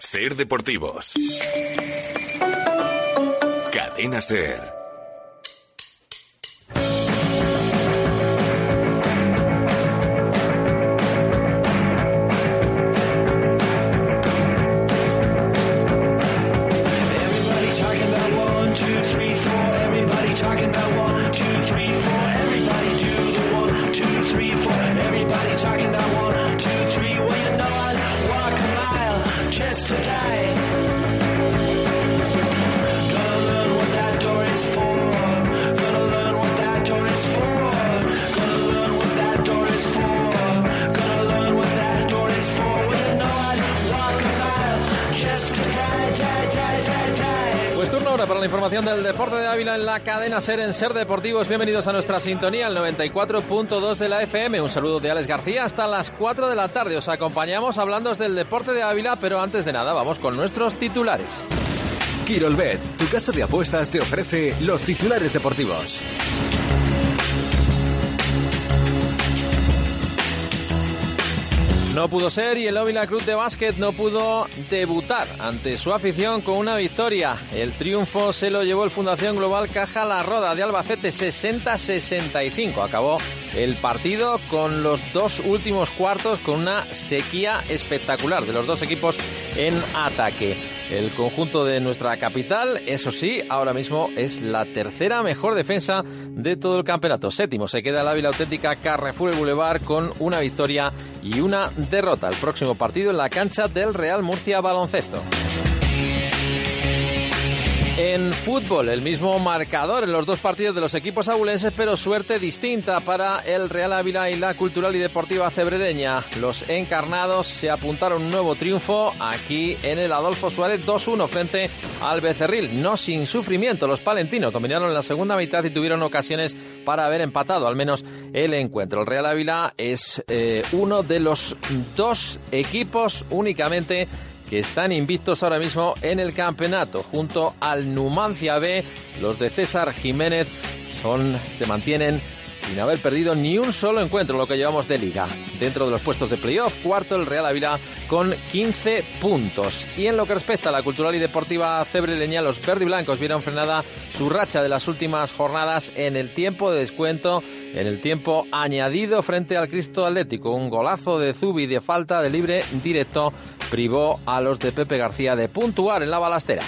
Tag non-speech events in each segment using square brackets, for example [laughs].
Ser Deportivos. Cadena Ser. En la cadena Ser en Ser Deportivos. Bienvenidos a nuestra sintonía, el 94.2 de la FM. Un saludo de Alex García hasta las 4 de la tarde. Os acompañamos hablando del deporte de Ávila, pero antes de nada vamos con nuestros titulares. Quirolbet, tu casa de apuestas te ofrece los titulares deportivos. No pudo ser y el Ávila Club de Básquet no pudo debutar ante su afición con una victoria. El triunfo se lo llevó el Fundación Global Caja La Roda de Albacete 60-65. Acabó el partido con los dos últimos cuartos con una sequía espectacular de los dos equipos en ataque. El conjunto de nuestra capital, eso sí, ahora mismo es la tercera mejor defensa de todo el campeonato. Séptimo se queda el Ávila Auténtica Carrefour el Boulevard con una victoria y una derrota. El próximo partido en la cancha del Real Murcia Baloncesto. En fútbol, el mismo marcador en los dos partidos de los equipos abulenses, pero suerte distinta para el Real Ávila y la Cultural y Deportiva Cebredeña. Los encarnados se apuntaron un nuevo triunfo aquí en el Adolfo Suárez 2-1 frente al Becerril. No sin sufrimiento, los palentinos dominaron en la segunda mitad y tuvieron ocasiones para haber empatado al menos el encuentro. El Real Ávila es eh, uno de los dos equipos únicamente que están invictos ahora mismo en el campeonato. Junto al Numancia B, los de César Jiménez son, se mantienen sin haber perdido ni un solo encuentro lo que llevamos de liga. Dentro de los puestos de playoff, cuarto el Real Ávila con 15 puntos. Y en lo que respecta a la cultural y deportiva cebreleña, los verde y blancos vieron frenada su racha de las últimas jornadas en el tiempo de descuento, en el tiempo añadido frente al Cristo Atlético. Un golazo de Zubi de falta de libre directo privó a los de Pepe García de puntuar en la balastera.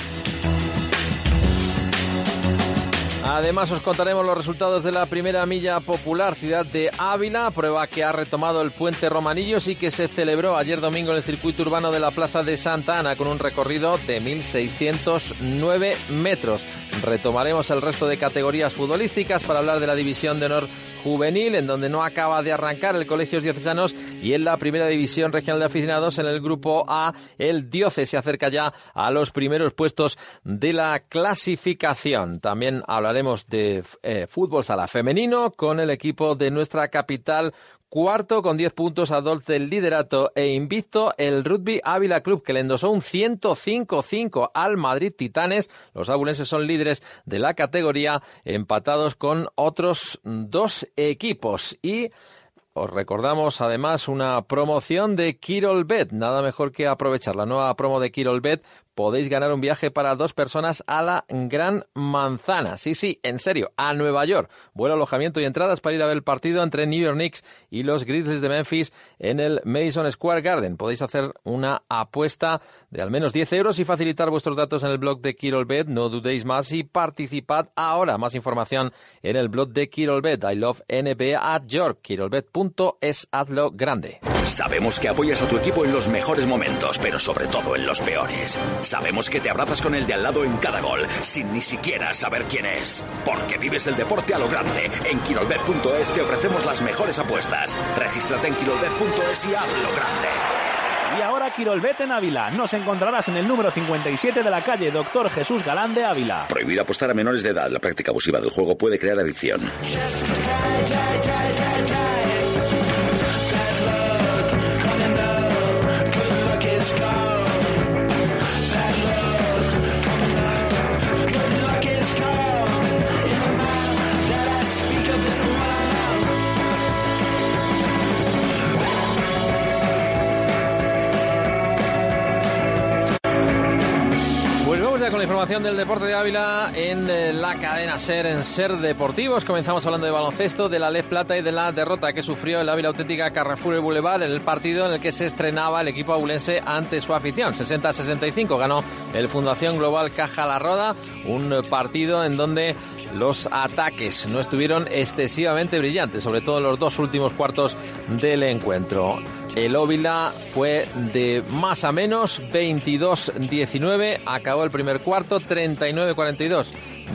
Además os contaremos los resultados de la primera milla popular Ciudad de Ávila, prueba que ha retomado el puente Romanillos y que se celebró ayer domingo en el circuito urbano de la Plaza de Santa Ana con un recorrido de 1.609 metros. Retomaremos el resto de categorías futbolísticas para hablar de la división de honor juvenil, en donde no acaba de arrancar el Colegios Diocesanos y en la primera división regional de aficionados en el grupo A, el Dioce se acerca ya a los primeros puestos de la clasificación. También hablaremos de eh, fútbol sala femenino con el equipo de nuestra capital Cuarto con 10 puntos a dos del liderato e invicto el Rugby Ávila Club que le endosó un 105-5 al Madrid Titanes. Los abulenses son líderes de la categoría empatados con otros dos equipos y os recordamos además una promoción de Kirol Bet. Nada mejor que aprovechar la nueva promo de Kirol Bet. Podéis ganar un viaje para dos personas a la Gran Manzana. Sí, sí, en serio, a Nueva York. Vuelo, alojamiento y entradas para ir a ver el partido entre New York Knicks y los Grizzlies de Memphis en el Madison Square Garden. Podéis hacer una apuesta de al menos 10 euros y facilitar vuestros datos en el blog de Kirol Bet. No dudéis más y participad ahora. Más información en el blog de Kirol Bet. I love NBA at York. KirolBet.es. Hazlo grande. Sabemos que apoyas a tu equipo en los mejores momentos, pero sobre todo en los peores. Sabemos que te abrazas con el de al lado en cada gol, sin ni siquiera saber quién es. Porque vives el deporte a lo grande. En Quirolbet.es te ofrecemos las mejores apuestas. Regístrate en Quirolbet.es y hazlo grande. Y ahora Quirolbet en Ávila. Nos encontrarás en el número 57 de la calle Doctor Jesús Galán de Ávila. Prohibido apostar a menores de edad. La práctica abusiva del juego puede crear adicción. Con la información del deporte de Ávila en eh, la cadena SER, en SER Deportivos. Comenzamos hablando de baloncesto, de la Les Plata y de la derrota que sufrió el Ávila Auténtica Carrefour el Boulevard en el partido en el que se estrenaba el equipo abulense ante su afición. 60-65 ganó el Fundación Global Caja La Roda, un partido en donde los ataques no estuvieron excesivamente brillantes, sobre todo en los dos últimos cuartos del encuentro. El Óvila fue de más a menos, 22-19, acabó el primer cuarto, 39-42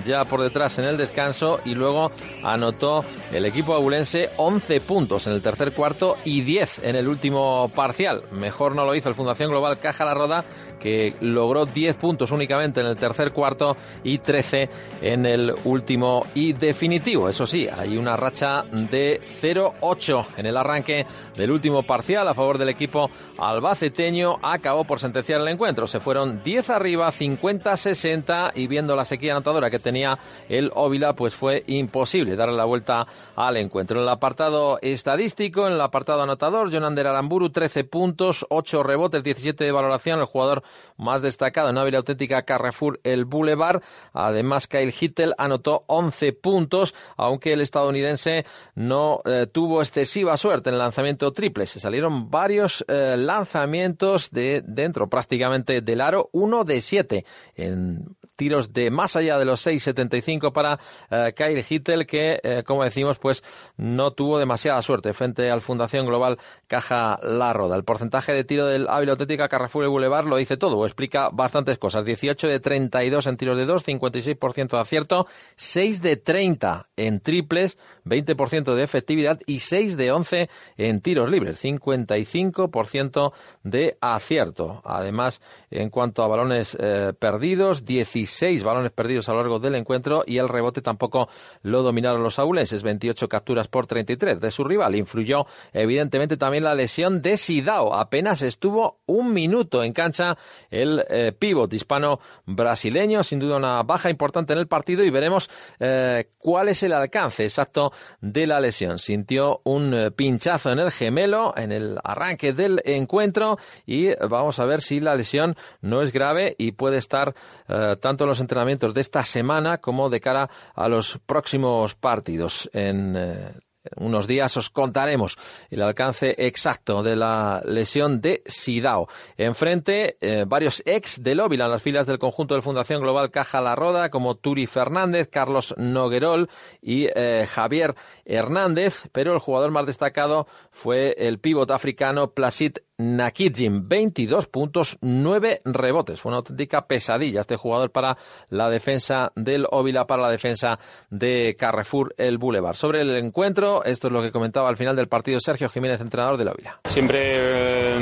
ya por detrás en el descanso y luego anotó el equipo abulense 11 puntos en el tercer cuarto y 10 en el último parcial. Mejor no lo hizo el Fundación Global Caja La Roda que logró 10 puntos únicamente en el tercer cuarto y 13 en el último y definitivo. Eso sí, hay una racha de 0-8 en el arranque del último parcial a favor del equipo albaceteño. Acabó por sentenciar el encuentro. Se fueron 10 arriba, 50-60 y viendo la sequía anotadora que tenía el Óvila, pues fue imposible darle la vuelta al encuentro. En el apartado estadístico, en el apartado anotador, Jonander Aramburu, 13 puntos, 8 rebotes, 17 de valoración, el jugador más destacado en Ávila Auténtica Carrefour, el Boulevard. Además, Kyle Hittel anotó 11 puntos, aunque el estadounidense no eh, tuvo excesiva suerte en el lanzamiento triple. Se salieron varios eh, lanzamientos de dentro prácticamente del aro, uno de siete en tiros de más allá de los 6.75 para eh, Kyle Hittel, que, eh, como decimos, pues no tuvo demasiada suerte frente al Fundación Global Caja La Roda. El porcentaje de tiro del Ávila Auténtica Carrefour y Boulevard lo dice todo, explica bastantes cosas. 18 de 32 en tiros de 2, 56% de acierto, 6 de 30 en triples, 20% de efectividad y 6 de 11 en tiros libres, 55% de acierto. Además, en cuanto a balones eh, perdidos, 16 balones perdidos a lo largo del encuentro y el rebote tampoco lo dominaron los aulenses, 28 capturas por 33 de su rival. Influyó evidentemente también la lesión de Sidao. Apenas estuvo un minuto en cancha el eh, pívot hispano brasileño, sin duda una baja importante en el partido y veremos eh, cuál es el alcance exacto de la lesión. Sintió un eh, pinchazo en el gemelo en el arranque del encuentro y vamos a ver si la lesión no es grave y puede estar eh, tanto en los entrenamientos de esta semana como de cara a los próximos partidos. En eh, unos días os contaremos el alcance exacto de la lesión de Sidao. Enfrente, eh, varios ex del Óvila en las filas del conjunto de Fundación Global Caja La Roda, como Turi Fernández, Carlos Noguerol y eh, Javier Hernández, pero el jugador más destacado fue el pívot africano Placid Nakidjin, 22 puntos, 9 rebotes. Fue una auténtica pesadilla este jugador para la defensa del Óvila, para la defensa de Carrefour, el Boulevard. Sobre el encuentro, esto es lo que comentaba al final del partido Sergio Jiménez, entrenador del Óvila. Siempre eh,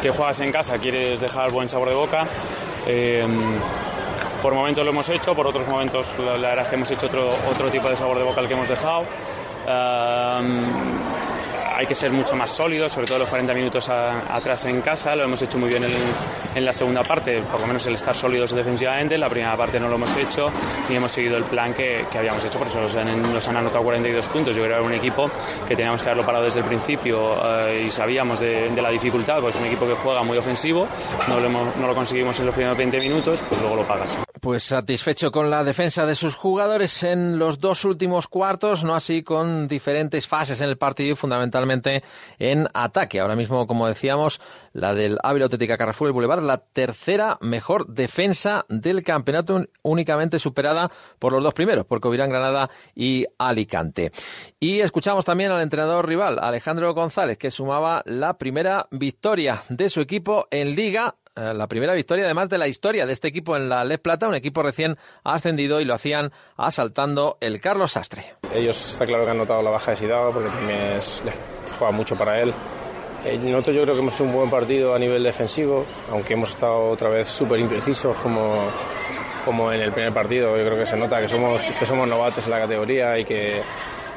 que juegas en casa quieres dejar buen sabor de boca. Eh, por momentos lo hemos hecho, por otros momentos la, verdad es que hemos hecho otro, otro tipo de sabor de boca al que hemos dejado. Um, hay que ser mucho más sólidos, sobre todo los 40 minutos a- atrás en casa. Lo hemos hecho muy bien en, en la segunda parte, por lo menos el estar sólidos defensivamente. En la primera parte no lo hemos hecho y hemos seguido el plan que, que habíamos hecho, por eso nos han, nos han anotado 42 puntos. Yo creo que era un equipo que teníamos que haberlo parado desde el principio eh, y sabíamos de, de la dificultad, pues es un equipo que juega muy ofensivo, no lo, hemos- no lo conseguimos en los primeros 20 minutos, pues luego lo pagas. Pues satisfecho con la defensa de sus jugadores en los dos últimos cuartos, no así con diferentes fases en el partido y fundamentalmente en ataque. Ahora mismo, como decíamos, la del Ávila Auténtica Carrefour y Boulevard, la tercera mejor defensa del campeonato, únicamente superada por los dos primeros, por Covirán Granada y Alicante. Y escuchamos también al entrenador rival, Alejandro González, que sumaba la primera victoria de su equipo en Liga la primera victoria además de la historia de este equipo en la Les Plata, un equipo recién ascendido y lo hacían asaltando el Carlos Sastre. Ellos está claro que han notado la baja de Sidao porque también es, juega mucho para él. Eh, nosotros yo creo que hemos hecho un buen partido a nivel defensivo, aunque hemos estado otra vez súper imprecisos como, como en el primer partido. Yo creo que se nota que somos, que somos novatos en la categoría y que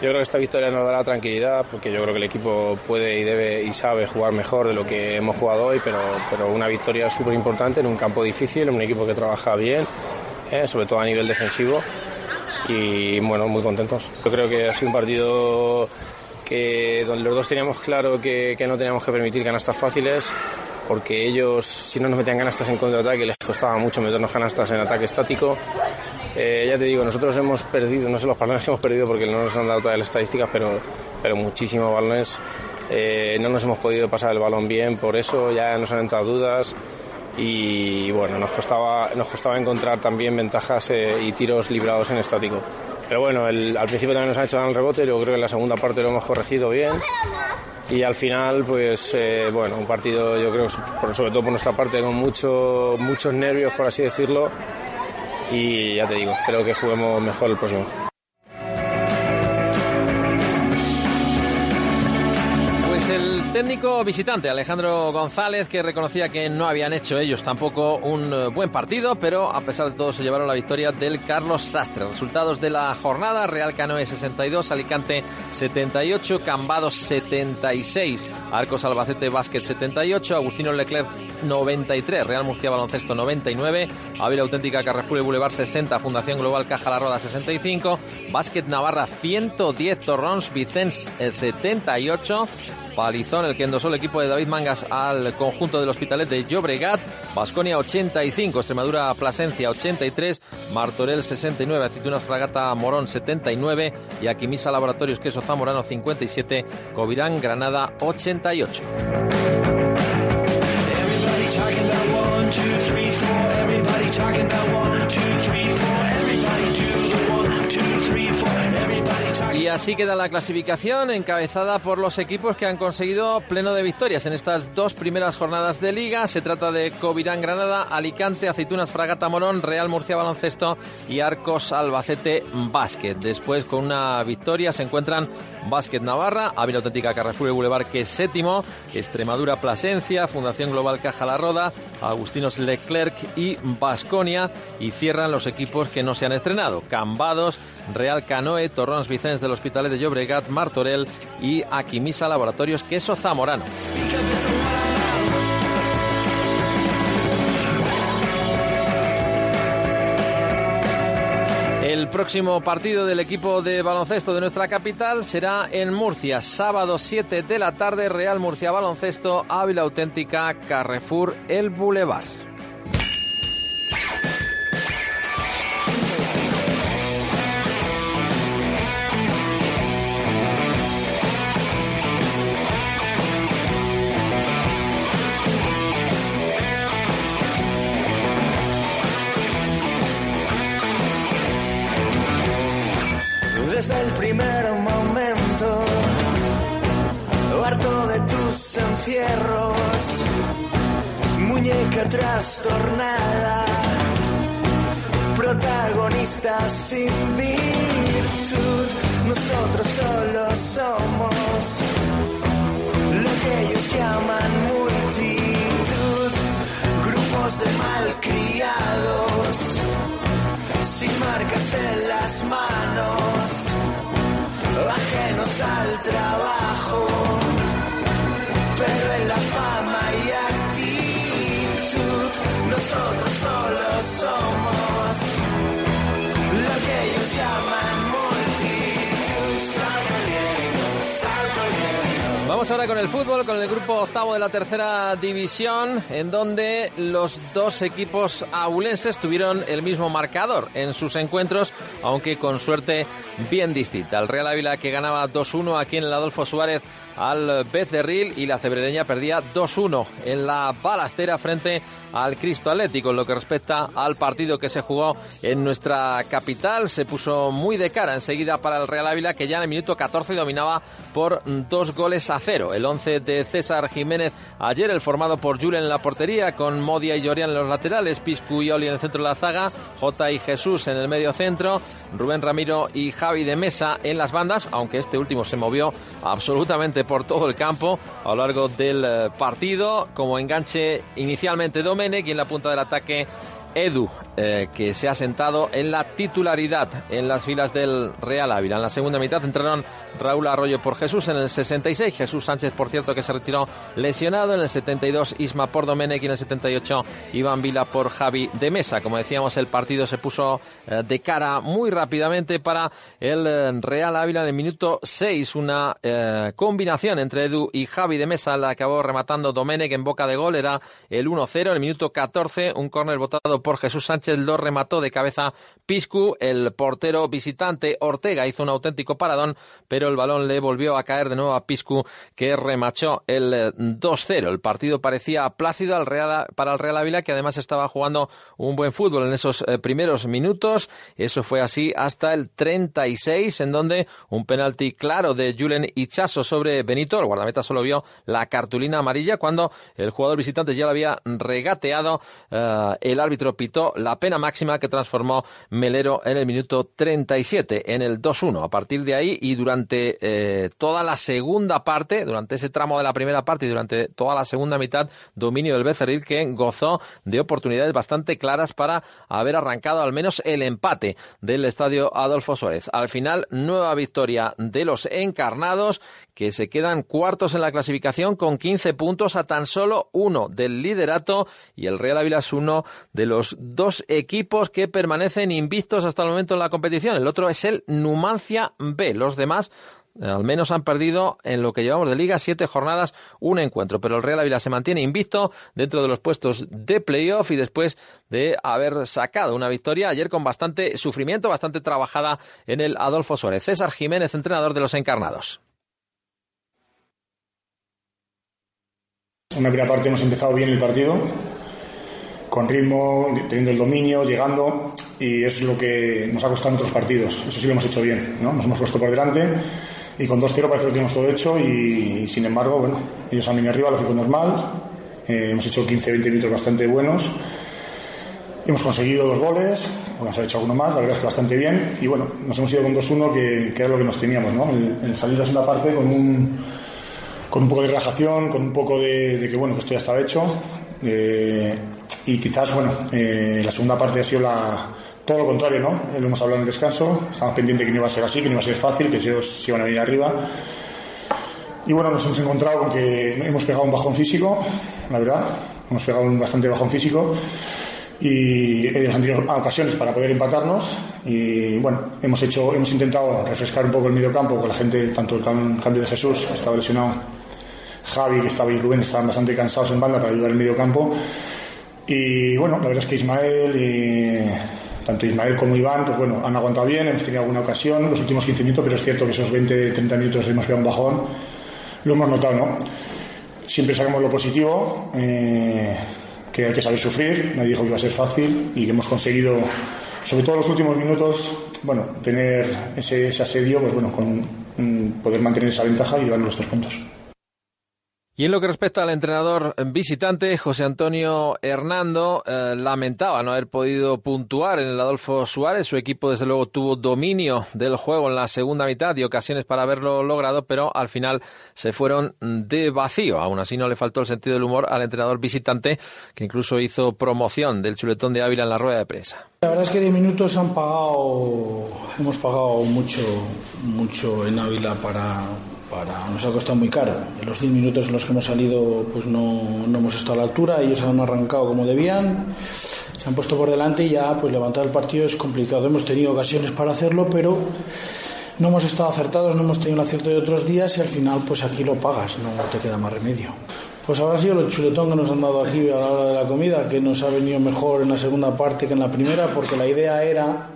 yo creo que esta victoria nos dará tranquilidad porque yo creo que el equipo puede y debe y sabe jugar mejor de lo que hemos jugado hoy, pero, pero una victoria súper importante en un campo difícil, en un equipo que trabaja bien, eh, sobre todo a nivel defensivo y bueno, muy contentos. Yo creo que ha sido un partido que donde los dos teníamos claro que, no teníamos que permitir canastas fáciles porque ellos, si no nos metían canastas en contraataque, les costaba mucho meternos canastas en ataque estático. Eh, ya te digo, nosotros hemos perdido, no sé los balones que hemos perdido porque no nos han dado todas las estadísticas, pero, pero muchísimos balones. Eh, no nos hemos podido pasar el balón bien, por eso ya nos han entrado dudas y bueno, nos costaba, nos costaba encontrar también ventajas eh, y tiros librados en estático. Pero bueno, el- al principio también nos han hecho dar el rebote, yo creo que en la segunda parte lo hemos corregido bien. Y al final, pues eh, bueno, un partido yo creo, sobre todo por nuestra parte, con mucho, muchos nervios, por así decirlo. Y ya te digo, espero que juguemos mejor el próximo. Visitante Alejandro González que reconocía que no habían hecho ellos tampoco un eh, buen partido, pero a pesar de todo se llevaron la victoria del Carlos Sastre. Resultados de la jornada, Real Canoe 62, Alicante 78, Cambados 76, Arcos Albacete Básquet 78, Agustino Leclerc 93, Real Murcia Baloncesto 99, Ávila Auténtica Carrefour y Boulevard 60, Fundación Global Caja La Roda 65, Básquet Navarra 110, Torrons Vicens eh, 78, Palizón, el que endosó el equipo de David Mangas al conjunto del Hospitalet de Llobregat, Basconia 85, Extremadura Plasencia 83, Martorell 69, Aceitunas Fragata Morón 79 y Aquimisa Laboratorios Queso Zamorano 57, Covirán Granada 88. Así queda la clasificación encabezada por los equipos que han conseguido pleno de victorias en estas dos primeras jornadas de liga. Se trata de Covirán Granada, Alicante, Aceitunas Fragata Morón, Real Murcia Baloncesto y Arcos Albacete Básquet. Después con una victoria se encuentran Básquet Navarra, Ávila Auténtica Carrefour y Boulevard que es séptimo, Extremadura Plasencia, Fundación Global Caja La Roda, Agustinos Leclerc y Basconia y cierran los equipos que no se han estrenado. Cambados, Real Canoe, Torrons Vicens del Hospitalet de Llobregat, Martorell y Aquimisa Laboratorios Queso Zamorano. El próximo partido del equipo de baloncesto de nuestra capital será en Murcia, sábado 7 de la tarde, Real Murcia Baloncesto, Ávila Auténtica, Carrefour, El Boulevard. Trastornada, protagonista sin virtud, nosotros solo somos lo que ellos llaman multitud, grupos de malcriados sin marcas en las manos, ajenos al trabajo, Vamos ahora con el fútbol, con el grupo octavo de la tercera división, en donde los dos equipos aulenses tuvieron el mismo marcador en sus encuentros, aunque con suerte bien distinta. El Real Ávila que ganaba 2-1 aquí en el Adolfo Suárez al Becerril y la Cebrereña perdía 2-1 en la balastera frente al Cristo Atlético. En lo que respecta al partido que se jugó en nuestra capital, se puso muy de cara enseguida para el Real Ávila, que ya en el minuto 14 dominaba por dos goles a cero. El 11 de César Jiménez ayer, el formado por Julen en la portería, con Modia y Llorian en los laterales, Piscu y Oli en el centro de la zaga, Jota y Jesús en el medio centro, Rubén Ramiro y Javi de Mesa en las bandas, aunque este último se movió absolutamente por todo el campo a lo largo del eh, partido, como enganche inicialmente Domenech y en la punta del ataque Edu, eh, que se ha sentado en la titularidad en las filas del Real Ávila. En la segunda mitad entraron Raúl Arroyo por Jesús en el 66, Jesús Sánchez, por cierto, que se retiró lesionado. En el 72, Isma por Domenech y en el 78, Iván Vila por Javi de Mesa. Como decíamos, el partido se puso eh, de cara muy rápidamente para el eh, Real Ávila en el minuto 6. Una combinación entre Edu y Javi de Mesa la acabó rematando Domenech en boca de gol. Era el 1-0. En el minuto 14, un córner votado por Jesús Sánchez lo remató de cabeza Piscu. El portero visitante Ortega hizo un auténtico paradón, pero el balón le volvió a caer de nuevo a Piscu, que remachó el 2-0. El partido parecía plácido al Real, para el Real Ávila, que además estaba jugando un buen fútbol en esos eh, primeros minutos. Eso fue así hasta el 36, en donde un penalti claro de Julen Ichazo sobre Benito. El guardameta solo vio la cartulina amarilla cuando el jugador visitante ya lo había regateado. Eh, el árbitro pitó la pena máxima que transformó Melero en el minuto 37, en el 2-1. A partir de ahí y durante eh, toda la segunda parte, durante ese tramo de la primera parte y durante toda la segunda mitad, dominio del Becerril que gozó de oportunidades bastante claras para haber arrancado al menos el empate del estadio Adolfo Suárez. Al final, nueva victoria de los encarnados que se quedan cuartos en la clasificación con 15 puntos a tan solo uno del liderato y el Real Ávila es uno de los dos equipos que permanecen invictos hasta el momento en la competición. El otro es el Numancia B. Los demás al menos han perdido en lo que llevamos de liga siete jornadas, un encuentro. Pero el Real Ávila se mantiene invicto dentro de los puestos de playoff y después de haber sacado una victoria ayer con bastante sufrimiento, bastante trabajada en el Adolfo Suárez. César Jiménez, entrenador de los encarnados. En la primera parte hemos empezado bien el partido, con ritmo, teniendo el dominio, llegando, y eso es lo que nos ha costado en otros partidos. Eso sí lo hemos hecho bien, ¿no? Nos hemos puesto por delante y con 2-0 parece que lo tenemos todo hecho y, sin embargo, bueno, ellos han venido arriba, lógico normal, eh, hemos hecho 15-20 minutos bastante buenos, hemos conseguido dos goles, ha hecho alguno más, la verdad es que bastante bien y bueno, nos hemos ido con 2-1 que, que, era lo que nos teníamos, ¿no? El, el salir a la segunda parte con un con un poco de relajación, con un poco de, que bueno, que esto ya estaba hecho. Eh, y quizás, bueno, eh, la segunda parte ha sido la, todo lo contrario, ¿no? Lo hemos hablado en descanso, estamos pendientes que no iba a ser así, que no iba a ser fácil, que ellos iban a venir arriba. Y bueno, nos hemos encontrado con que hemos pegado un bajón físico, la verdad, hemos pegado un bastante bajón físico y ellos han tenido ocasiones para poder empatarnos y bueno, hemos hecho, hemos intentado refrescar un poco el medio campo con la gente, tanto el cambio de Jesús, estaba lesionado, Javi, que estaba y Rubén, estaban bastante cansados en banda para ayudar el medio campo y bueno, la verdad es que Ismael y tanto Ismael como Iván, pues bueno, han aguantado bien, hemos tenido alguna ocasión los últimos 15 minutos, pero es cierto que esos 20, 30 minutos hemos pegado un bajón, lo hemos notado, ¿no? Siempre sacamos lo positivo, eh, que hay que saber sufrir, nadie dijo que iba a ser fácil y que hemos conseguido, sobre todo en los últimos minutos, bueno, tener ese, ese asedio, pues bueno, con poder mantener esa ventaja y llevar los tres puntos. Y en lo que respecta al entrenador visitante, José Antonio Hernando eh, lamentaba no haber podido puntuar en el Adolfo Suárez. Su equipo, desde luego, tuvo dominio del juego en la segunda mitad y ocasiones para haberlo logrado, pero al final se fueron de vacío. Aún así, no le faltó el sentido del humor al entrenador visitante, que incluso hizo promoción del chuletón de Ávila en la rueda de prensa. La verdad es que de minutos han pagado, hemos pagado mucho, mucho en Ávila para para, nos ha costado muy caro. En los 10 minutos en los que hemos salido pues no, no, hemos estado a la altura, ellos han arrancado como debían, se han puesto por delante y ya pues levantar el partido es complicado. Hemos tenido ocasiones para hacerlo, pero no hemos estado acertados, no hemos tenido el acierto de otros días y al final pues aquí lo pagas, no te queda más remedio. Pues habrá sido el chuletón que nos han dado aquí a la hora de la comida, que nos ha venido mejor en la segunda parte que en la primera, porque la idea era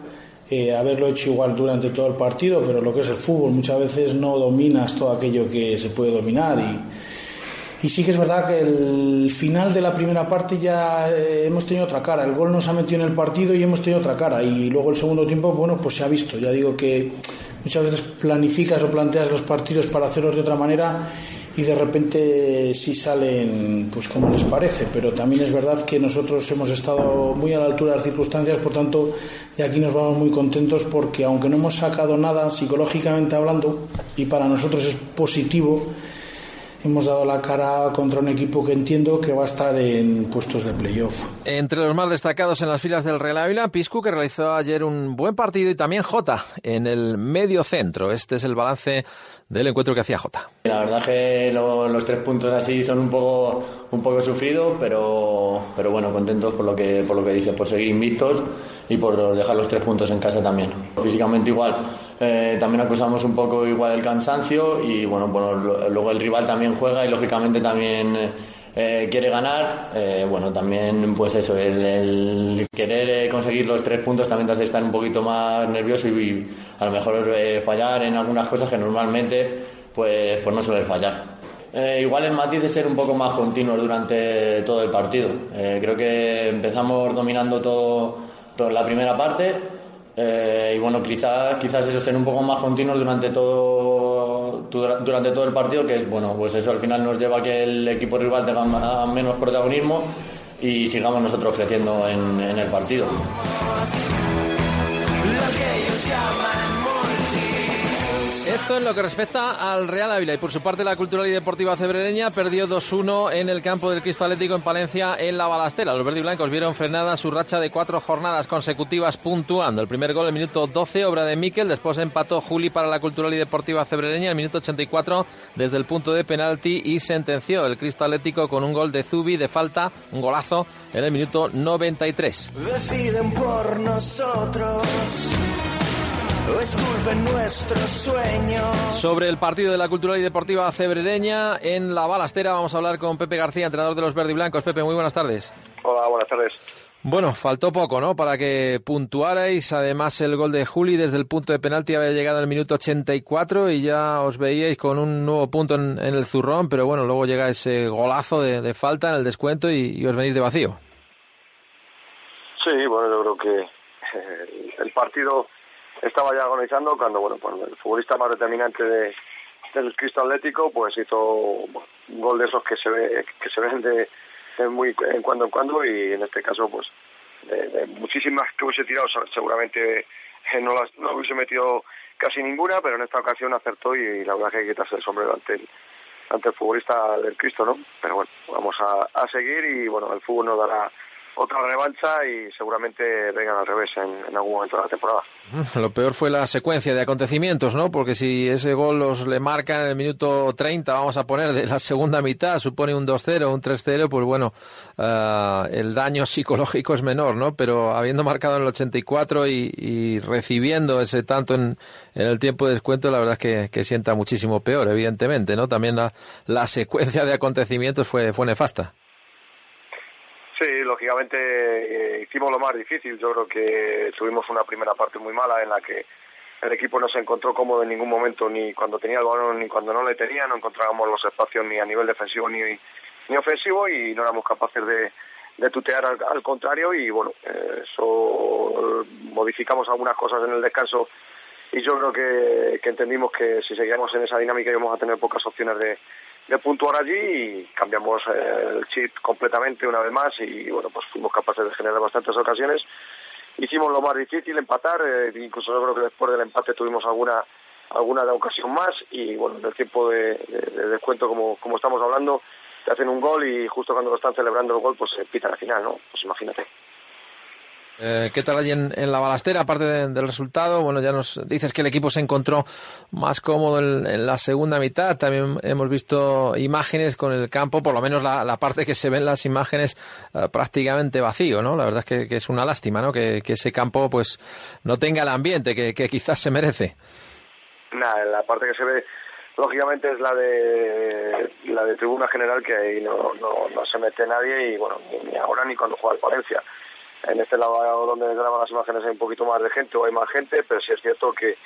haberlo hecho igual durante todo el partido, pero lo que es el fútbol muchas veces no dominas todo aquello que se puede dominar. Y, y sí que es verdad que el final de la primera parte ya eh, hemos tenido otra cara, el gol nos ha metido en el partido y hemos tenido otra cara. Y luego el segundo tiempo, bueno, pues se ha visto, ya digo que muchas veces planificas o planteas los partidos para hacerlos de otra manera y de repente sí salen pues como les parece, pero también es verdad que nosotros hemos estado muy a la altura de las circunstancias, por tanto, y aquí nos vamos muy contentos porque aunque no hemos sacado nada psicológicamente hablando, y para nosotros es positivo, hemos dado la cara contra un equipo que entiendo que va a estar en puestos de playoff. Entre los más destacados en las filas del Real Ávila, Piscu, que realizó ayer un buen partido, y también Jota en el medio centro. Este es el balance del encuentro que hacía Jota. La verdad es que lo- los tres puntos así son un poco, un poco sufridos, pero, pero bueno, contentos por lo que, por lo que dices, por seguir invictos y por dejar los tres puntos en casa también. Físicamente igual, eh, también acusamos un poco igual el cansancio y bueno, bueno, lo- luego el rival también juega y lógicamente también eh, quiere ganar. Eh, bueno, también pues eso, el, el querer conseguir los tres puntos también te hace estar un poquito más nervioso y, a lo mejor fallar en algunas cosas que normalmente pues, pues no suele fallar. Igual el matiz de ser un poco más continuo durante todo el partido. Creo que empezamos dominando todo, toda la primera parte eh, y bueno, quizás, quizás eso ser un poco más continuo durante todo, dura- durante todo el partido, que es bueno, pues eso al final nos lleva a que el equipo rival tenga menos protagonismo y sigamos nosotros creciendo en, en el partido. Esto en lo que respecta al Real Ávila y por su parte la Cultural y Deportiva Cebrereña perdió 2-1 en el campo del Cristo Atlético en Palencia en la Balastera. Los verdes y blancos vieron frenada su racha de cuatro jornadas consecutivas puntuando. El primer gol el minuto 12, obra de Miquel, después empató Juli para la Cultural y Deportiva Cebrereña el minuto 84 desde el punto de penalti y sentenció el Cristo Atlético con un gol de Zubi de falta, un golazo en el minuto 93. Deciden por nosotros. Esculpen nuestros sueños. Sobre el partido de la Cultural y Deportiva Cebrereña en la Balastera vamos a hablar con Pepe García, entrenador de los Verde y Blancos. Pepe, muy buenas tardes. Hola, buenas tardes. Bueno, faltó poco, ¿no? Para que puntuarais. Además, el gol de Juli desde el punto de penalti había llegado en el minuto 84 y ya os veíais con un nuevo punto en, en el zurrón, pero bueno, luego llega ese golazo de, de falta en el descuento y, y os venís de vacío. Sí, bueno, yo creo que eh, el partido estaba ya agonizando cuando, bueno, pues el futbolista más determinante de, del Cristo Atlético, pues hizo un gol de esos que se ve que se ven de, muy en cuando en cuando y en este caso, pues de, de muchísimas que hubiese tirado, seguramente eh, no las no hubiese metido casi ninguna, pero en esta ocasión acertó y la verdad que hay que quitarse el sombrero ante el ante el futbolista del Cristo, ¿no? Pero bueno, vamos a, a seguir y bueno, el fútbol nos dará otra revancha y seguramente vengan al revés en, algún momento de la temporada. [laughs] Lo peor fue la secuencia de acontecimientos, ¿no? Porque si ese gol os le marca en el minuto 30, vamos a poner, de la segunda mitad, supone un 2-0, un 3-0, pues bueno, ah, el daño psicológico es menor, ¿no? Pero habiendo marcado en el 84 y, y recibiendo ese tanto en, en el tiempo de descuento, la verdad es que, que sienta muchísimo peor, evidentemente, ¿no? También la, la secuencia de acontecimientos fue, fue nefasta. Sí, lógicamente eh, hicimos lo más difícil. Yo creo que tuvimos una primera parte muy mala en la que el equipo no se encontró cómodo en ningún momento, ni cuando tenía el balón ni cuando no le tenía. No encontrábamos los espacios ni a nivel defensivo ni, ni ofensivo y no éramos capaces de, tutear al, al contrario. Y bueno, eso modificamos algunas cosas en el descanso y yo creo que, que entendimos que si seguíamos en esa dinámica íbamos a tener pocas opciones de, de puntuar allí y cambiamos eh, el chip completamente una vez más y bueno pues fuimos capaces de generar bastantes ocasiones. Hicimos lo más difícil empatar eh, incluso yo creo que después del empate tuvimos alguna alguna ocasión más y bueno en el tiempo de, de- de descuento como como estamos hablando te hacen un gol y justo cuando lo están celebrando el gol pues se pita la final no pues imagínate Eh, ¿Qué tal allí en, la balastera, aparte de- del resultado? Bueno, ya nos dices que el equipo se encontró más cómodo en, la segunda mitad. También hemos visto imágenes con el campo, por lo menos la, parte que se ven las imágenes eh, prácticamente vacío, ¿no? La verdad es que, es una lástima, ¿no? Que, ese campo pues no tenga el ambiente que, quizás se merece. Nada, la parte que se ve lógicamente es la de la de tribuna general que ahí no se mete nadie y bueno ni, ni ahora ni cuando juega el Valencia en este lado donde graban las imágenes hay un poquito más de gente o hay más gente pero sí es cierto que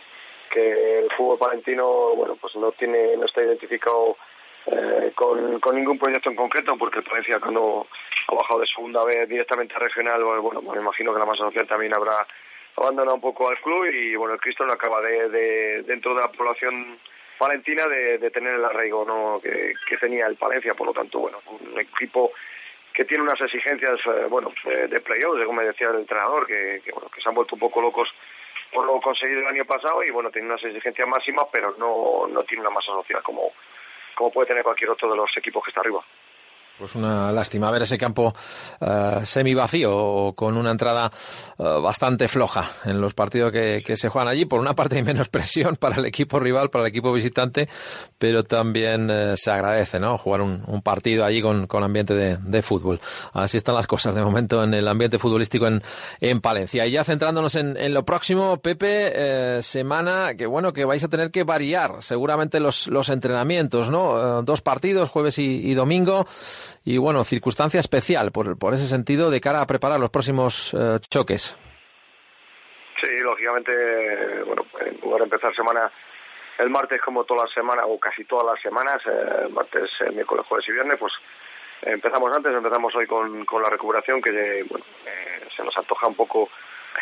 que el fútbol palentino bueno pues no tiene no está identificado eh, con, ningún proyecto en concreto porque el Valencia cuando ha bajado de segunda vez directamente a regional bueno, bueno me imagino que la masa social también habrá abandonado un poco al club y bueno el Cristo no acaba de, de dentro de la población palentina de, de tener el arraigo ¿no? que, que tenía el Palencia por lo tanto bueno un equipo que tiene unas exigencias eh, bueno eh, de playoffs como decía el entrenador que, que, bueno que se han vuelto un poco locos por lo conseguido el año pasado y bueno tiene unas exigencias máximas pero no no tiene una masa social como como puede tener cualquier otro de los equipos que está arriba. Pues una lástima ver ese campo uh, semi vacío o con una entrada uh, bastante floja en los partidos que, que, se juegan allí. Por una parte hay menos [laughs] presión para el equipo rival, para el equipo visitante, pero también uh, se agradece ¿no? jugar un, un partido allí con, con ambiente de, de, fútbol. Así están las cosas de momento en el ambiente futbolístico en, en Palencia. Y ya centrándonos en, en lo próximo, Pepe, semana que bueno que vais a tener que variar seguramente los, los entrenamientos, ¿no? dos partidos, jueves y domingo y bueno, circunstancia especial por, por ese sentido de cara a preparar los próximos eh, choques. Sí, lógicamente, bueno, en lugar de empezar semana el martes como todas las semanas o casi todas las semanas, eh, martes, eh, miércoles, jueves y viernes, pues empezamos antes, empezamos hoy con, con la recuperación que bueno, eh, se nos antoja un poco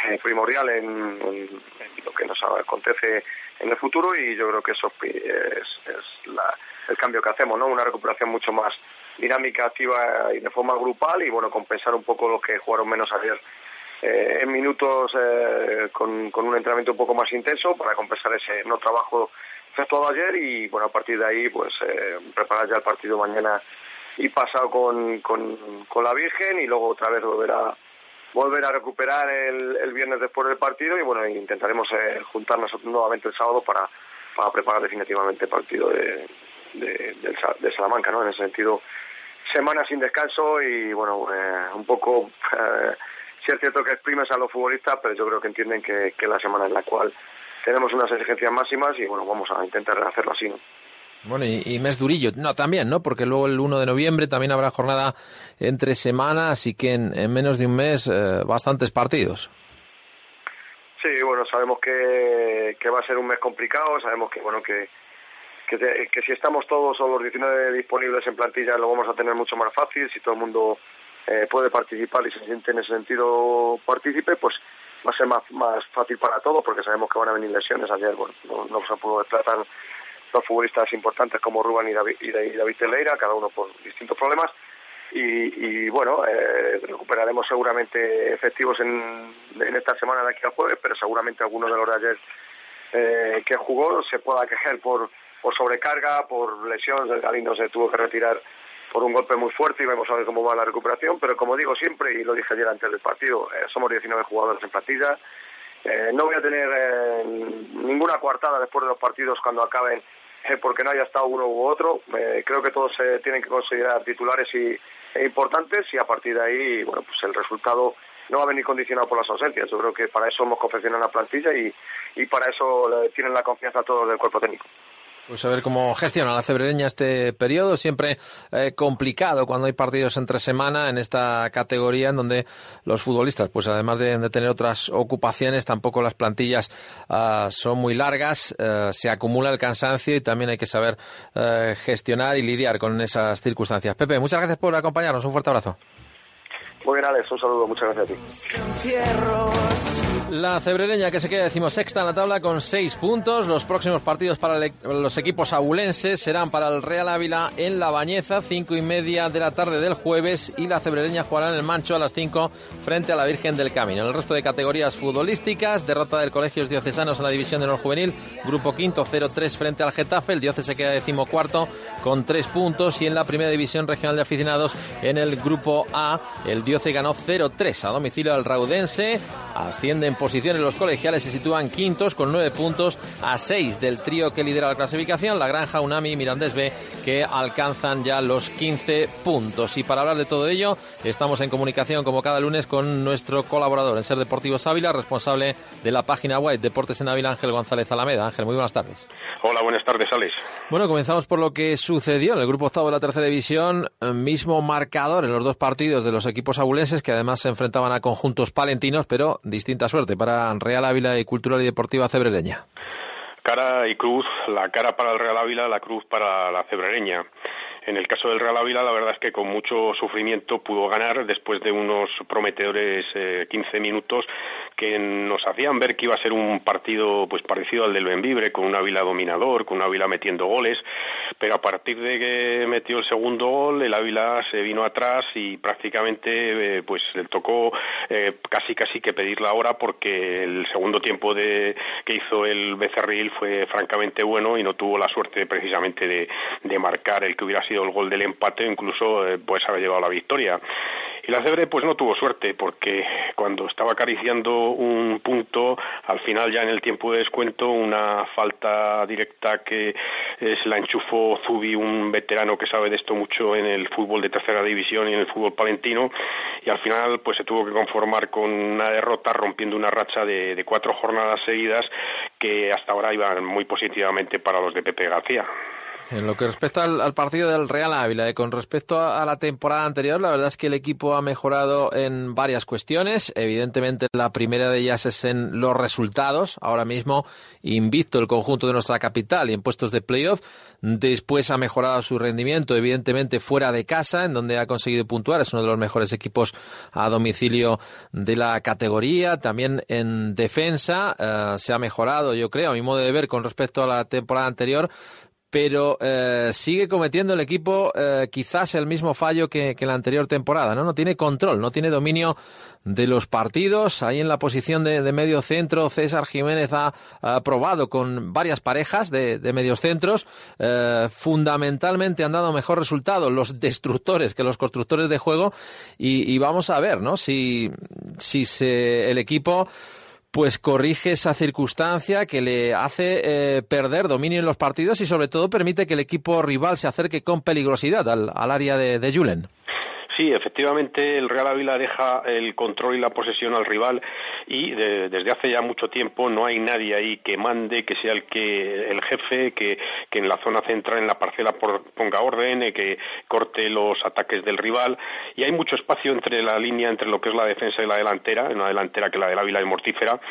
eh, primordial en, en, en, lo que nos acontece en el futuro y yo creo que eso es, es la, el cambio que hacemos, ¿no? Una recuperación mucho más dinámica, activa y de forma grupal y bueno, compensar un poco los que jugaron menos ayer eh, en minutos eh, con, con, un entrenamiento un poco más intenso para compensar ese no trabajo efectuado ayer y bueno, a partir de ahí pues eh, preparar ya el partido mañana y pasado con, con, la Virgen y luego otra vez volver a volver a recuperar el, el viernes después del partido y bueno, intentaremos eh, juntarnos nuevamente el sábado para, para preparar definitivamente el partido de, de, de, de Salamanca, ¿no? En ese sentido, semana sin descanso y bueno, eh, un poco, eh, sí es cierto que exprimes a los futbolistas, pero yo creo que entienden que, que la semana en la cual tenemos unas exigencias máximas y bueno, vamos a intentar hacerlo así, ¿no? Bueno, y, y, mes durillo, no, también, ¿no? Porque luego el 1 de noviembre también habrá jornada entre semanas, así que en, en menos de un mes eh, bastantes partidos. Sí, bueno, sabemos que, que va a ser un mes complicado, sabemos que, bueno, que, que, que, si estamos todos o los 19 disponibles en plantilla lo vamos a tener mucho más fácil, si todo el mundo eh, puede participar y se siente en ese sentido partícipe, pues va a ser más, más fácil para todos porque sabemos que van a venir lesiones. Ayer bueno, no, no se pudo desplazar dos futbolistas importantes como Rubén y David, y David Teleira, cada uno por distintos problemas. Y, y bueno, eh, recuperaremos seguramente efectivos en, en esta semana de aquí al jueves, pero seguramente algunos de los de ayer eh, que jugó se pueda quejar por por sobrecarga, por lesión, Galindo se tuvo que retirar por un golpe muy fuerte y vamos a ver cómo va la recuperación, pero como digo siempre, y lo dije ayer antes del partido, eh, somos 19 jugadores en plantilla, eh, no voy a tener eh, ninguna coartada después de los partidos cuando acaben porque no haya estado uno u otro, creo que todos se tienen que considerar titulares y, e importantes y a partir de ahí, bueno, pues el resultado no va a venir condicionado por las ausencias. Yo creo que para eso hemos confeccionado la plantilla y, y para eso tienen la confianza todos del cuerpo técnico. Pues a ver cómo gestiona la cebrereña este periodo, siempre eh, complicado cuando hay partidos entre semana en esta categoría en donde los futbolistas, pues además de, tener otras ocupaciones, tampoco las plantillas uh, son muy largas, uh, se acumula el cansancio y también hay que saber uh, gestionar y lidiar con esas circunstancias. Pepe, muchas gracias por acompañarnos, un fuerte abrazo. Muy bien, un saludo, muchas gracias a ti. La cebrereña que se queda decimosexta en la tabla con seis puntos. Los próximos partidos para los equipos abulenses serán para el Real Ávila en La Bañeza, cinco y media de la tarde del jueves, y la cebrereña jugará en el Mancho a las cinco frente a la Virgen del Camino. En el resto de categorías futbolísticas, derrota del Colegios Diocesanos en la División de Honor Juvenil, grupo quinto 0-3 frente al Getafe, el Diócesis se queda decimocuarto con tres puntos, y en la primera división regional de aficionados en el grupo A, el Ganó 0-3 a domicilio al Raudense, ascienden posiciones los colegiales se sitúan quintos con nueve puntos a seis del trío que lidera la clasificación, La Granja, Unami y Mirandés B, que alcanzan ya los 15 puntos. Y para hablar de todo ello, estamos en comunicación como cada lunes con nuestro colaborador en Ser Deportivos Ávila, responsable de la página web Deportes en Ávila, Ángel González Alameda. Ángel, muy buenas tardes. Hola, buenas tardes, Alex. Bueno, comenzamos por lo que sucedió en el grupo octavo de la tercera división, mismo marcador en los dos partidos de los equipos abulenses que además se enfrentaban a conjuntos palentinos, pero distinta suerte para Real Ávila y Cultural y Deportiva Cebrereña. Cara y cruz, la cara para el Real Ávila, la cruz para la Cebrereña. En el caso del Real Ávila, la verdad es que con mucho sufrimiento pudo ganar después de unos prometedores eh, 15 minutos que nos hacían ver que iba a ser un partido pues parecido al del Benvibre, con un Ávila dominador, con un Ávila metiendo goles, pero a partir de que metió el segundo gol, el Ávila se vino atrás y prácticamente eh, pues le tocó eh, casi casi que pedir la hora porque el segundo tiempo de, que hizo el Becerril fue francamente bueno y no tuvo la suerte precisamente de, de marcar el que hubiera sido el gol del empate, incluso eh, pues haber llevado la victoria. Y la Cebre pues no tuvo suerte porque cuando estaba acariciando un punto, al final ya en el tiempo de descuento, una falta directa que eh, se la enchufó Zubi, un veterano que sabe de esto mucho en el fútbol de tercera división y en el fútbol palentino, y al final pues se tuvo que conformar con una derrota rompiendo una racha de, de cuatro jornadas seguidas que hasta ahora iban muy positivamente para los de Pepe García. En lo que respecta al, partido del Real Ávila, y con respecto a, a, la temporada anterior, la verdad es que el equipo ha mejorado en varias cuestiones. Evidentemente, la primera de ellas es en los resultados. Ahora mismo, invicto el conjunto de nuestra capital y en puestos de playoff. Después ha mejorado su rendimiento, evidentemente, fuera de casa, en donde ha conseguido puntuar. Es uno de los mejores equipos a domicilio de la categoría. También en defensa eh, se ha mejorado, yo creo, a mi modo de ver, con respecto a la temporada anterior pero eh, sigue cometiendo el equipo eh, quizás el mismo fallo que, que, la anterior temporada, ¿no? No tiene control, no tiene dominio de los partidos. Ahí en la posición de, de medio centro, César Jiménez ha, ha, probado con varias parejas de, de medios centros. Eh, fundamentalmente han dado mejor resultado los destructores que los constructores de juego y, y vamos a ver, ¿no? Si, si se, el equipo pues corrige esa circunstancia que le hace eh, perder dominio en los partidos y sobre todo permite que el equipo rival se acerque con peligrosidad al, al área de, de Julen. Sí, efectivamente, el Real Ávila deja el control y la posesión al rival y de, desde hace ya mucho tiempo no hay nadie ahí que mande, que sea el que el jefe, que, que en la zona central, en la parcela, por, ponga orden, eh, que corte los ataques del rival. Y hay mucho espacio entre la línea, entre lo que es la defensa y la delantera, una delantera que la del Ávila es mortífera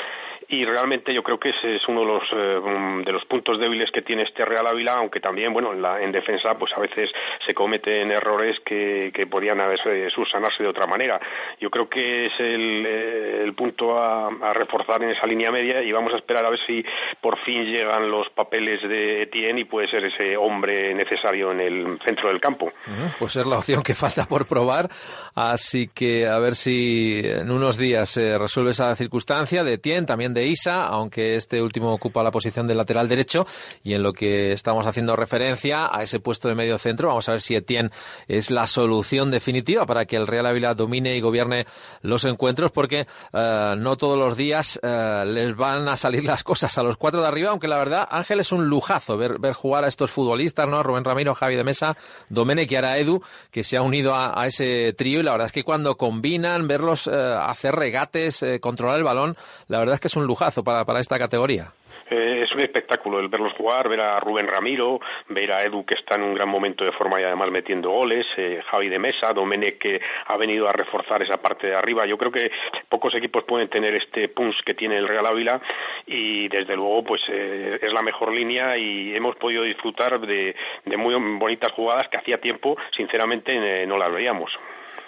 y realmente yo creo que ese es uno de los eh, de los puntos débiles que tiene este Real Ávila, aunque también bueno en, la, en defensa pues a veces se cometen errores que, que podrían haber subsanarse de otra manera. Yo creo que es el, eh, el punto a, a, reforzar en esa línea media y vamos a esperar a ver si por fin llegan los papeles de Etienne y puede ser ese hombre necesario en el centro del campo. Pues es la opción que [laughs] falta por probar, así que a ver si en unos días se resuelve esa circunstancia de Etienne, también de Isa, aunque este último ocupa la posición de lateral derecho y en lo que estamos haciendo referencia a ese puesto de medio centro, vamos a ver si Etienne es la solución definitiva para que el Real Ávila domine y gobierne los encuentros, porque uh, no todos los días uh, les van a salir las cosas a los cuatro de arriba, aunque la verdad, Ángel, es un lujazo ver, jugar a estos futbolistas, ¿no? Rubén Ramiro, Javi de Mesa, Domenech y ahora Edu, que se ha unido a, ese trío y la verdad es que cuando combinan, verlos uh, hacer regates, controlar el balón, la verdad es que es un lujazo para, para esta categoría. Eh, es un espectáculo el verlos jugar, ver a Rubén Ramiro, ver a Edu que está en un gran momento de forma y además metiendo goles, eh, Javi de Mesa, Domenech que ha venido a reforzar esa parte de arriba. Yo creo que pocos equipos pueden tener este punch que tiene el Real Ávila y desde luego pues eh, es la mejor línea y hemos podido disfrutar de, de muy bonitas jugadas que hacía tiempo sinceramente eh, no las veíamos.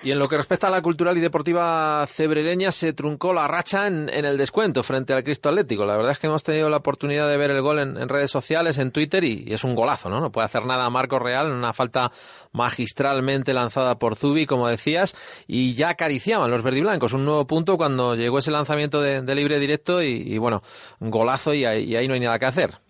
Y en lo que respecta a la cultural y deportiva cebrereña, se truncó la racha en, el descuento frente al Cristo Atlético. La verdad es que hemos tenido la oportunidad de ver el gol en, redes sociales, en Twitter, y, es un golazo, ¿no? No puede hacer nada Marco Real una falta magistralmente lanzada por Zubi, como decías, y ya acariciaban los verdiblancos un nuevo punto cuando llegó ese lanzamiento de, libre directo y, bueno, golazo y ahí no hay nada que hacer.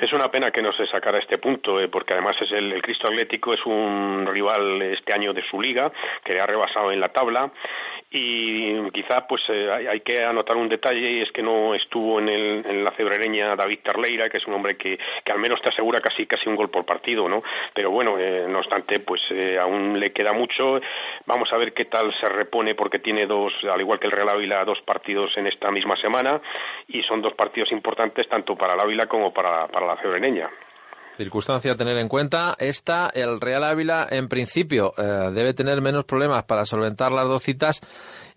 Es una pena que no se sacara este punto, eh, porque además es el, el, Cristo Atlético es un rival este año de su liga, que le ha rebasado en la tabla, y quizá pues eh, hay, que anotar un detalle y es que no estuvo en, el, en la cebrereña David Tarleira, que es un hombre que, que al menos te asegura casi casi un gol por partido, ¿no? Pero bueno, eh, no obstante, pues eh, aún le queda mucho. Vamos a ver qué tal se repone porque tiene dos, al igual que el Real Ávila, dos partidos en esta misma semana y son dos partidos importantes tanto para el Ávila como para, para la cebrereña. Circunstancia a tener en cuenta. Esta, el Real Ávila, en principio, eh, debe tener menos problemas para solventar las dos citas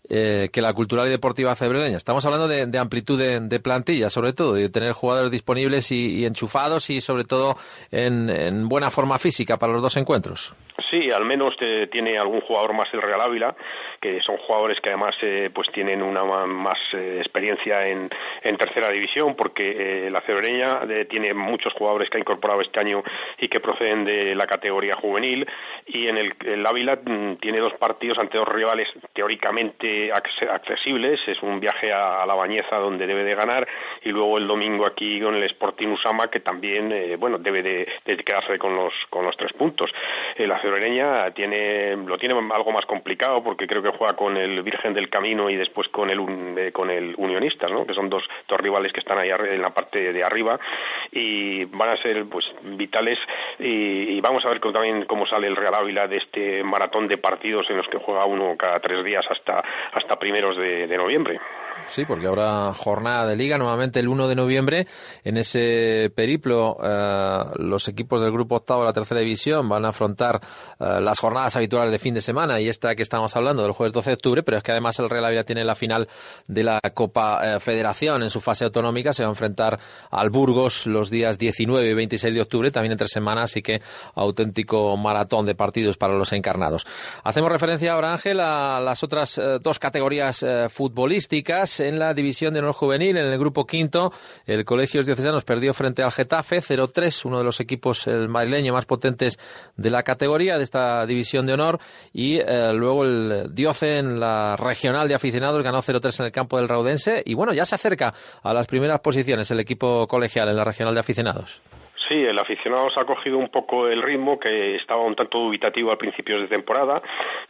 eh, que la cultural y deportiva cebrereña. Estamos hablando de, de amplitud de, de, plantilla, sobre todo, de tener jugadores disponibles y, enchufados y, sobre todo, en, en, buena forma física para los dos encuentros. Sí, al menos te, tiene algún jugador más el Real Ávila que son jugadores que además eh, pues tienen una más eh, experiencia en, en, tercera división, porque la Cebreña tiene muchos jugadores que ha incorporado este año y que proceden de la categoría juvenil, y en el, Ávila mm, tiene dos partidos ante dos rivales teóricamente accesibles, es un viaje a, la Bañeza donde debe de ganar, y luego el domingo aquí con el Sporting Usama que también, bueno, debe de, quedarse con los, con los tres puntos. la Cebreña tiene, lo tiene algo más complicado porque creo que juega con el Virgen del Camino y después con el eh, con el Unionistas, ¿no? que son dos, dos rivales que están ahí en la parte de arriba y van a ser pues vitales y, vamos a ver también cómo sale el Real Ávila de este maratón de partidos en los que juega uno cada tres días hasta hasta primeros de noviembre. Sí, porque habrá jornada de liga nuevamente el 1 de noviembre. En ese periplo, eh, los equipos del grupo octavo de la tercera división van a afrontar eh, las jornadas habituales de fin de semana y esta que estamos hablando del jueves 12 de octubre, pero es que además el Real Ávila tiene la final de la Copa eh, Federación en su fase autonómica. Se va a enfrentar al Burgos los días 19 y 26 de octubre, también entre semanas, así que auténtico maratón de partidos para los encarnados. Hacemos referencia ahora, Ángel, a las otras dos categorías futbolísticas en la división de honor juvenil, en el grupo quinto, el Colegios Diocesanos perdió frente al Getafe 0-3, uno de los equipos el madrileño más potentes de la categoría de esta división de honor, y eh, luego el Dioce en la regional de aficionados ganó 0-3 en el campo del Raudense, y bueno, ya se acerca a las primeras posiciones el equipo colegial en la regional de aficionados. Sí, el aficionado se ha cogido un poco el ritmo que estaba un tanto dubitativo al principio de temporada.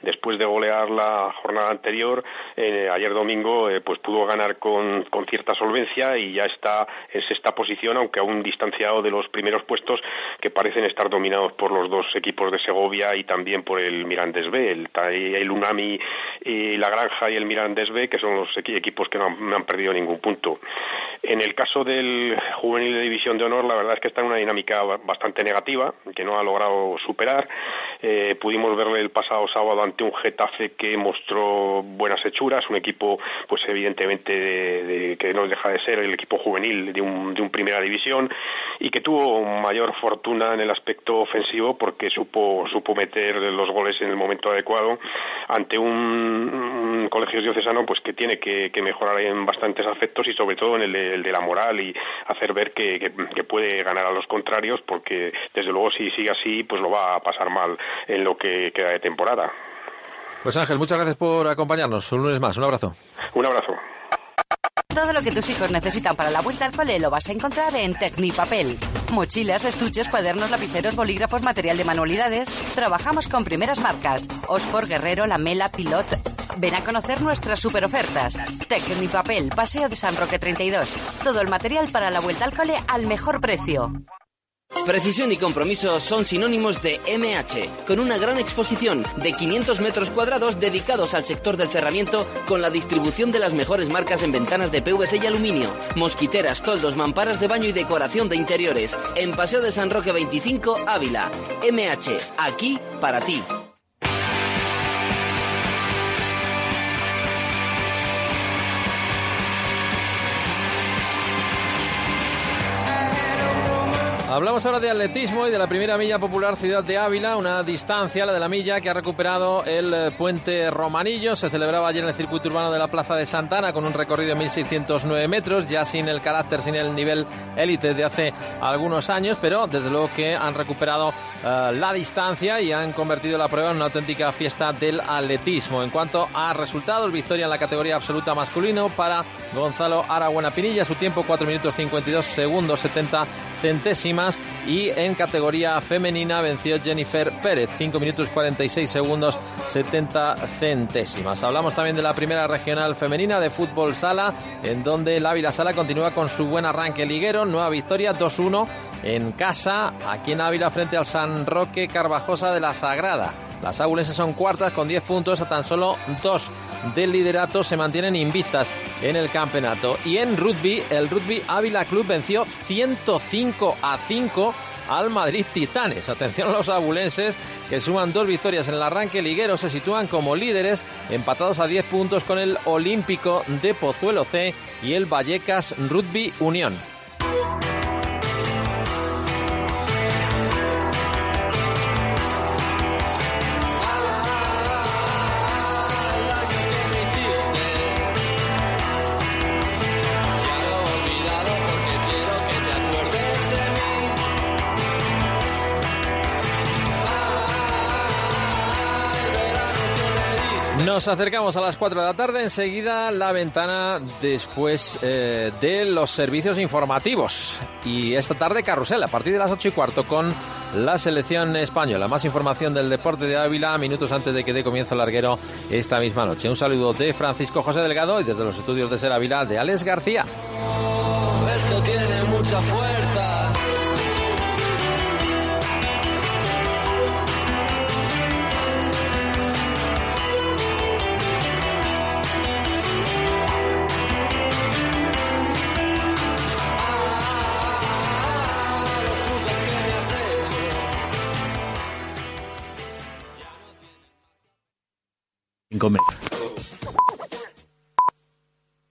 Después de golear la jornada anterior, eh, ayer domingo eh, pues pudo ganar con, con, cierta solvencia y ya está en sexta posición, aunque aún distanciado de los primeros puestos que parecen estar dominados por los dos equipos de Segovia y también por el Mirandés B, el, el Unami y la Granja y el Mirandés B, que son los equipos que no han, no han perdido ningún punto. En el caso del juvenil de división de honor, la verdad es que está en una dinámica bastante negativa, que no ha logrado superar. Eh, pudimos verle el pasado sábado ante un Getafe que mostró buenas hechuras, un equipo, pues evidentemente, de, que no deja de ser el equipo juvenil de un, de un primera división y que tuvo mayor fortuna en el aspecto ofensivo porque supo, supo meter los goles en el momento adecuado ante un, colegio diocesano pues que tiene que, mejorar en bastantes aspectos y sobre todo en el de, el de la moral y hacer ver que, que puede ganar a los contrarios porque desde luego si sigue así pues lo va a pasar mal en lo que queda de temporada. Pues Ángel, muchas gracias por acompañarnos. Un lunes más, un abrazo. Un abrazo. Todo lo que tus hijos necesitan para la vuelta al cole lo vas a encontrar en Tecnipapel. Mochilas, estuches, cuadernos, lapiceros, bolígrafos, material de manualidades. Trabajamos con primeras marcas. Ospor, Guerrero, Lamela, Pilot. Ven a conocer nuestras super ofertas. Tecnipapel, Paseo de San Roque 32. Todo el material para la vuelta al cole al mejor precio. Precisión y compromiso son sinónimos de MH, con una gran exposición de 500 metros cuadrados dedicados al sector del cerramiento con la distribución de las mejores marcas en ventanas de PVC y aluminio, mosquiteras, toldos, mamparas de baño y decoración de interiores. En Paseo de San Roque 25, Ávila. MH, aquí para ti. Hablamos ahora de atletismo y de la primera milla popular Ciudad de Ávila, una distancia, la de la milla, que ha recuperado el eh, puente Romanillo. Se celebraba ayer en el circuito urbano de la Plaza de Santana con un recorrido de 1.609 metros, ya sin el carácter, sin el nivel élite de hace algunos años, pero desde luego que han recuperado eh, la distancia y han convertido la prueba en una auténtica fiesta del atletismo. En cuanto a resultados, victoria en la categoría absoluta masculino para Gonzalo Arabuena Pinilla, su tiempo 4 minutos 52 segundos 70 centésimas y en categoría femenina venció Jennifer Pérez, 5 minutos 46 segundos 70 centésimas. Hablamos también de la primera regional femenina de fútbol sala, en donde la Ávila Sala continúa con su buen arranque liguero, nueva victoria 2-1 en casa, aquí en Ávila frente al San Roque Carvajosa de la Sagrada. Las abulenses son cuartas con 10 puntos a tan solo dos del liderato. Se mantienen invictas en el campeonato. Y en rugby, el Rugby Ávila Club venció 105 a 5 al Madrid Titanes. Atención a los abulenses que suman dos victorias en el arranque liguero. Se sitúan como líderes empatados a 10 puntos con el Olímpico de Pozuelo C y el Vallecas Rugby Unión. Nos acercamos a las 4 de la tarde, enseguida la ventana después eh, de los servicios informativos. Y esta tarde carrusel a partir de las 8 y cuarto con la selección española. Más información del deporte de Ávila minutos antes de que dé comienzo el larguero esta misma noche. Un saludo de Francisco José Delgado y desde los estudios de Ser Ávila de Alex García. Esto tiene mucha fuerza. Sin comer.